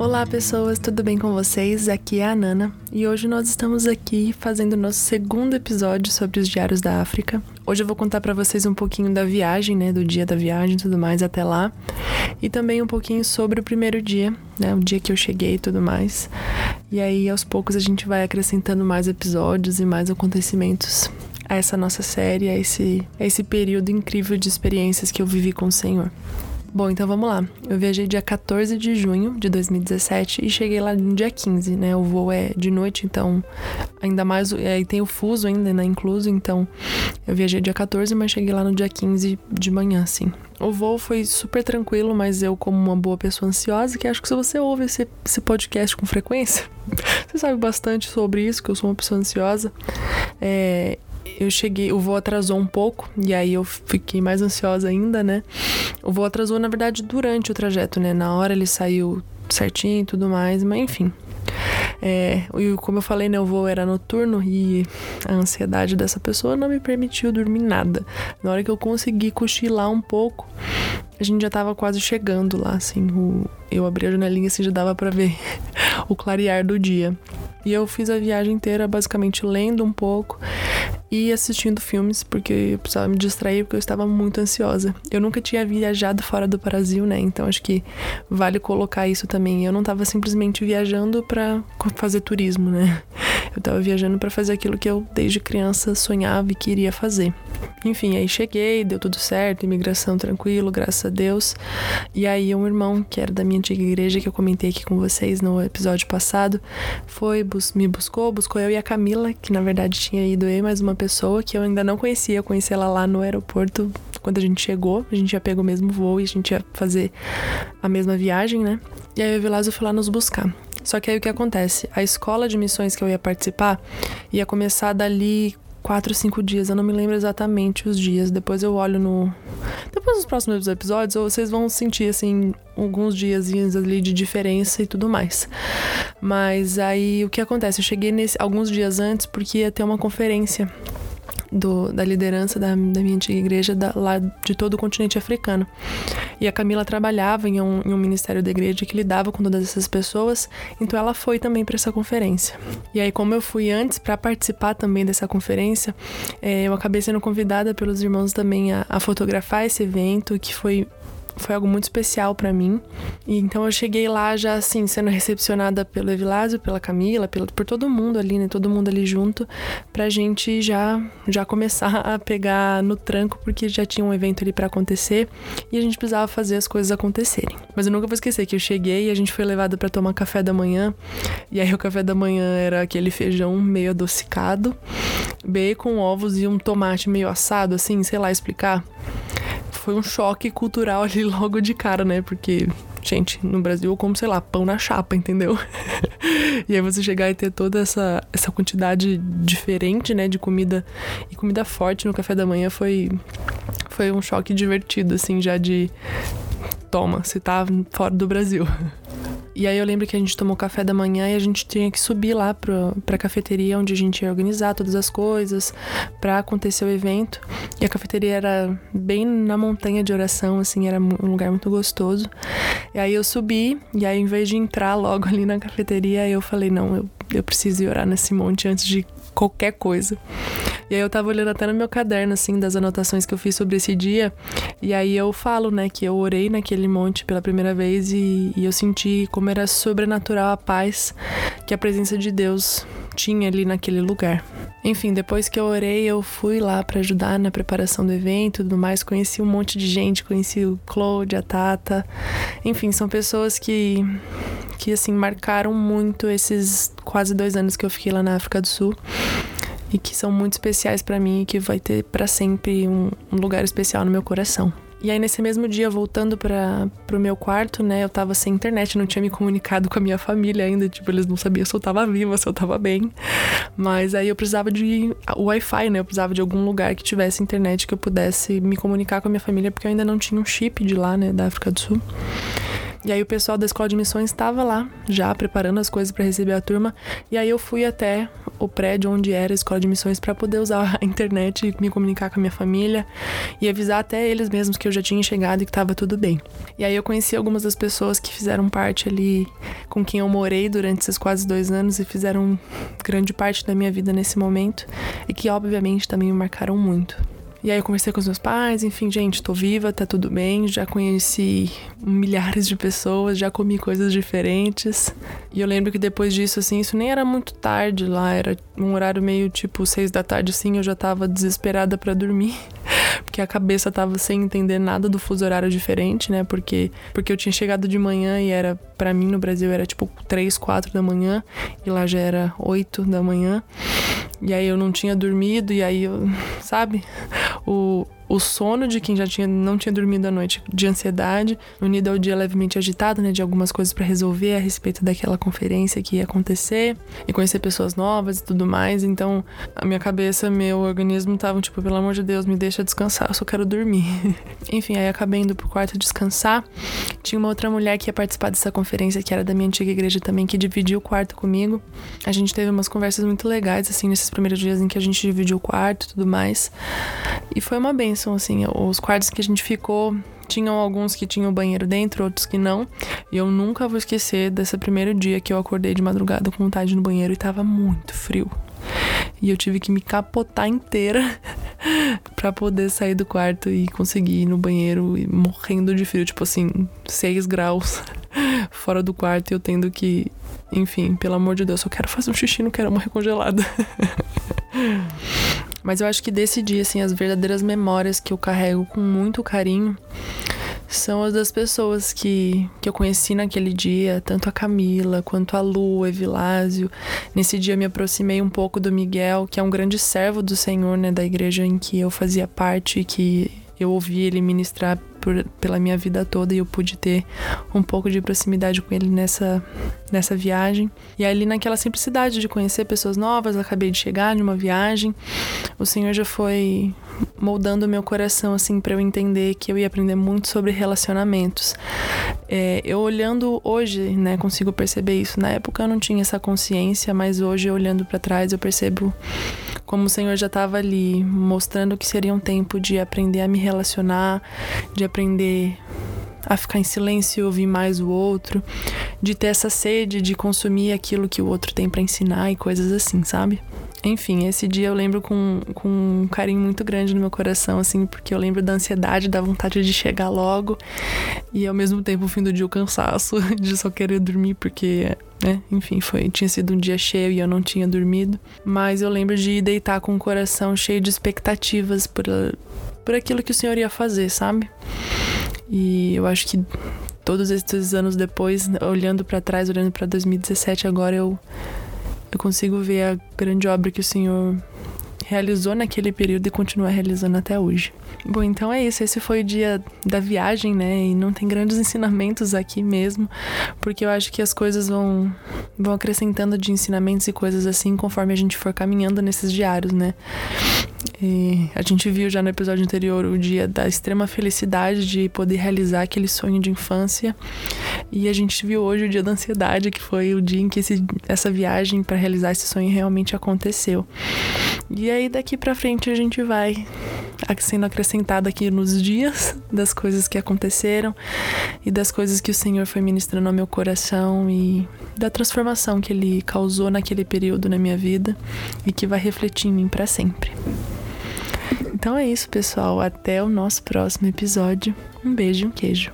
Olá pessoas, tudo bem com vocês? Aqui é a Nana e hoje nós estamos aqui fazendo nosso segundo episódio sobre os diários da África. Hoje eu vou contar para vocês um pouquinho da viagem, né, do dia da viagem e tudo mais até lá, e também um pouquinho sobre o primeiro dia, né, o dia que eu cheguei e tudo mais. E aí aos poucos a gente vai acrescentando mais episódios e mais acontecimentos a essa nossa série, a esse, a esse período incrível de experiências que eu vivi com o Senhor. Bom, então vamos lá. Eu viajei dia 14 de junho de 2017 e cheguei lá no dia 15, né? O voo é de noite, então ainda mais. Aí tem o fuso ainda, né? Incluso, então eu viajei dia 14, mas cheguei lá no dia 15 de manhã, assim. O voo foi super tranquilo, mas eu, como uma boa pessoa ansiosa, que acho que se você ouve esse, esse podcast com frequência, você sabe bastante sobre isso, que eu sou uma pessoa ansiosa. É, eu cheguei, o voo atrasou um pouco, e aí eu fiquei mais ansiosa ainda, né? O voo atrasou, na verdade, durante o trajeto, né? Na hora ele saiu certinho e tudo mais, mas enfim. É, e como eu falei, né, o voo era noturno e a ansiedade dessa pessoa não me permitiu dormir nada. Na hora que eu consegui cochilar um pouco, a gente já tava quase chegando lá, assim. O, eu abri a janelinha assim, já dava para ver o clarear do dia. E eu fiz a viagem inteira basicamente lendo um pouco e assistindo filmes, porque eu precisava me distrair, porque eu estava muito ansiosa. Eu nunca tinha viajado fora do Brasil, né? Então acho que vale colocar isso também. Eu não estava simplesmente viajando para fazer turismo, né? Eu estava viajando para fazer aquilo que eu desde criança sonhava e queria fazer. Enfim, aí cheguei, deu tudo certo, imigração tranquilo, graças a Deus. E aí um irmão que era da minha antiga igreja que eu comentei aqui com vocês no episódio passado, foi me buscou, buscou eu e a Camila, que na verdade tinha ido eu e mais uma pessoa que eu ainda não conhecia, eu conheci ela lá no aeroporto quando a gente chegou, a gente já pegou o mesmo voo e a gente ia fazer a mesma viagem, né? E aí o Vilazo foi lá nos buscar. Só que aí o que acontece? A escola de missões que eu ia participar ia começar dali quatro, cinco dias. Eu não me lembro exatamente os dias. Depois eu olho no. Depois dos próximos episódios, vocês vão sentir, assim, alguns diazinhos ali de diferença e tudo mais. Mas aí o que acontece? Eu cheguei nesse, alguns dias antes porque ia ter uma conferência do, da liderança da, da, minha antiga igreja da, lá de todo o continente africano. E a Camila trabalhava em um, em um ministério da igreja que lidava com todas essas pessoas, então ela foi também para essa conferência. E aí, como eu fui antes para participar também dessa conferência, é, eu acabei sendo convidada pelos irmãos também a, a fotografar esse evento, que foi foi algo muito especial para mim. E então eu cheguei lá já assim, sendo recepcionada pelo Evilásio, pela Camila, pelo, por todo mundo ali, né? Todo mundo ali junto, pra gente já já começar a pegar no tranco, porque já tinha um evento ali para acontecer e a gente precisava fazer as coisas acontecerem. Mas eu nunca vou esquecer que eu cheguei e a gente foi levado para tomar café da manhã. E aí o café da manhã era aquele feijão meio adocicado, bacon, ovos e um tomate meio assado, assim, sei lá explicar foi um choque cultural ali logo de cara, né? Porque, gente, no Brasil eu como, sei lá, pão na chapa, entendeu? e aí você chegar e ter toda essa, essa quantidade diferente, né, de comida e comida forte no café da manhã foi, foi um choque divertido, assim, já de. Toma, você tá fora do Brasil. E aí eu lembro que a gente tomou café da manhã e a gente tinha que subir lá pra, pra cafeteria onde a gente ia organizar todas as coisas para acontecer o evento. E a cafeteria era bem na montanha de oração, assim, era um lugar muito gostoso. E aí eu subi, e aí em vez de entrar logo ali na cafeteria, eu falei, não, eu, eu preciso ir orar nesse monte antes de qualquer coisa. E aí eu tava olhando até no meu caderno, assim, das anotações que eu fiz sobre esse dia. E aí eu falo, né, que eu orei naquele monte pela primeira vez e, e eu senti como era sobrenatural a paz que a presença de Deus tinha ali naquele lugar. Enfim, depois que eu orei, eu fui lá para ajudar na preparação do evento e tudo mais. Conheci um monte de gente, conheci o Claude, a Tata. Enfim, são pessoas que, que assim, marcaram muito esses quase dois anos que eu fiquei lá na África do Sul e que são muito especiais para mim e que vai ter para sempre um, um lugar especial no meu coração. E aí, nesse mesmo dia, voltando para pro meu quarto, né? Eu tava sem internet, não tinha me comunicado com a minha família ainda. Tipo, eles não sabiam se eu tava viva, se eu tava bem. Mas aí eu precisava de Wi-Fi, né? Eu precisava de algum lugar que tivesse internet que eu pudesse me comunicar com a minha família, porque eu ainda não tinha um chip de lá, né? Da África do Sul. E aí o pessoal da escola de missões estava lá, já preparando as coisas para receber a turma. E aí eu fui até o prédio onde era a escola de missões para poder usar a internet e me comunicar com a minha família e avisar até eles mesmos que eu já tinha chegado e que estava tudo bem. E aí eu conheci algumas das pessoas que fizeram parte ali com quem eu morei durante esses quase dois anos e fizeram grande parte da minha vida nesse momento e que obviamente também me marcaram muito. E aí eu conversei com os meus pais, enfim, gente, tô viva, tá tudo bem, já conheci milhares de pessoas, já comi coisas diferentes. E eu lembro que depois disso, assim, isso nem era muito tarde lá, era um horário meio tipo seis da tarde, assim, eu já tava desesperada para dormir. Porque a cabeça tava sem entender nada do fuso horário diferente, né? Porque, porque eu tinha chegado de manhã e era, para mim no Brasil, era tipo três, quatro da manhã, e lá já era oito da manhã. E aí eu não tinha dormido, e aí eu, sabe? O, o sono de quem já tinha, não tinha dormido a noite, de ansiedade, unido ao dia levemente agitado, né, de algumas coisas para resolver a respeito daquela conferência que ia acontecer e conhecer pessoas novas e tudo mais. Então, a minha cabeça, meu organismo estavam tipo, pelo amor de Deus, me deixa descansar, eu só quero dormir. Enfim, aí acabei indo pro quarto descansar. Tinha uma outra mulher que ia participar dessa conferência, que era da minha antiga igreja também, que dividiu o quarto comigo. A gente teve umas conversas muito legais, assim, nesses primeiros dias em que a gente dividiu o quarto e tudo mais. E foi uma benção pensam assim, os quartos que a gente ficou tinham alguns que tinham banheiro dentro, outros que não. E eu nunca vou esquecer desse primeiro dia que eu acordei de madrugada com vontade no banheiro e tava muito frio. E eu tive que me capotar inteira para poder sair do quarto e conseguir ir no banheiro morrendo de frio, tipo assim, 6 graus fora do quarto e eu tendo que, enfim, pelo amor de Deus, eu quero fazer um xixi, não quero morrer congelada. Mas eu acho que desse dia, assim, as verdadeiras memórias que eu carrego com muito carinho são as das pessoas que, que eu conheci naquele dia, tanto a Camila quanto a Lu, Evilásio. Nesse dia me aproximei um pouco do Miguel, que é um grande servo do Senhor, né, da igreja em que eu fazia parte e que eu ouvi ele ministrar por, pela minha vida toda e eu pude ter um pouco de proximidade com ele nessa, nessa viagem. E ali naquela simplicidade de conhecer pessoas novas, acabei de chegar de uma viagem, o Senhor já foi moldando meu coração assim para eu entender que eu ia aprender muito sobre relacionamentos. É, eu olhando hoje, né, consigo perceber isso. Na época eu não tinha essa consciência, mas hoje olhando para trás eu percebo como o Senhor já estava ali mostrando que seria um tempo de aprender a me relacionar, de aprender a ficar em silêncio e ouvir mais o outro, de ter essa sede de consumir aquilo que o outro tem para ensinar e coisas assim, sabe? Enfim, esse dia eu lembro com, com um carinho muito grande no meu coração, assim, porque eu lembro da ansiedade, da vontade de chegar logo e ao mesmo tempo o fim do dia o cansaço de só querer dormir, porque, né, enfim, foi, tinha sido um dia cheio e eu não tinha dormido. Mas eu lembro de deitar com o coração cheio de expectativas por, por aquilo que o Senhor ia fazer, sabe? E eu acho que todos esses anos depois, olhando para trás, olhando para 2017 agora, eu eu consigo ver a grande obra que o Senhor realizou naquele período e continua realizando até hoje. Bom, então é isso. Esse foi o dia da viagem, né? E não tem grandes ensinamentos aqui mesmo, porque eu acho que as coisas vão, vão acrescentando de ensinamentos e coisas assim conforme a gente for caminhando nesses diários, né? E a gente viu já no episódio anterior o dia da extrema felicidade de poder realizar aquele sonho de infância. E a gente viu hoje o dia da ansiedade, que foi o dia em que esse, essa viagem para realizar esse sonho realmente aconteceu. E aí daqui para frente a gente vai sendo acrescentado aqui nos dias das coisas que aconteceram e das coisas que o Senhor foi ministrando ao meu coração e da transformação que ele causou naquele período na minha vida e que vai refletir em mim para sempre. Então é isso, pessoal. Até o nosso próximo episódio. Um beijo e um queijo.